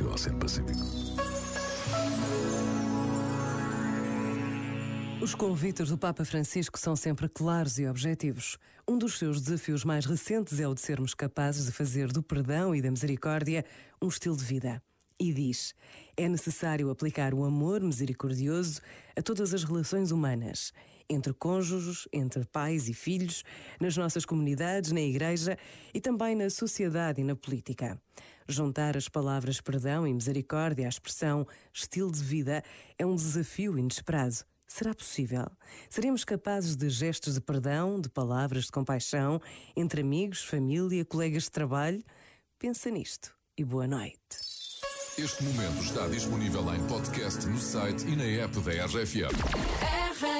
teu Oceano Pacífico. Os convites do Papa Francisco são sempre claros e objetivos. Um dos seus desafios mais recentes é o de sermos capazes de fazer do perdão e da misericórdia um estilo de vida. E diz: é necessário aplicar o amor misericordioso a todas as relações humanas, entre cônjuges, entre pais e filhos, nas nossas comunidades, na igreja e também na sociedade e na política. Juntar as palavras perdão e misericórdia à expressão estilo de vida é um desafio inesperado. Será possível? Seremos capazes de gestos de perdão, de palavras de compaixão, entre amigos, família, colegas de trabalho? Pensa nisto e boa noite. Este momento está disponível em podcast no site e na app da RFM. RFM.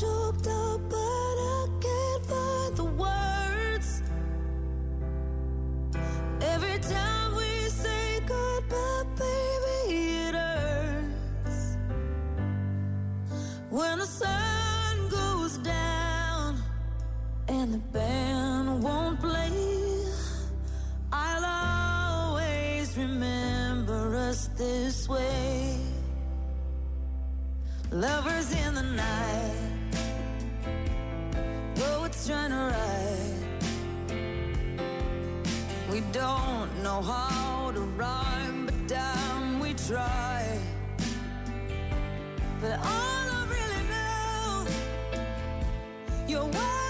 Choked up, but I can't find the words. Every time we say goodbye, baby, it hurts. When the sun goes down and the band won't play, I'll always remember us this way. Lovers in the night, We don't know how to rhyme, but damn, we try. But all I really know, you're.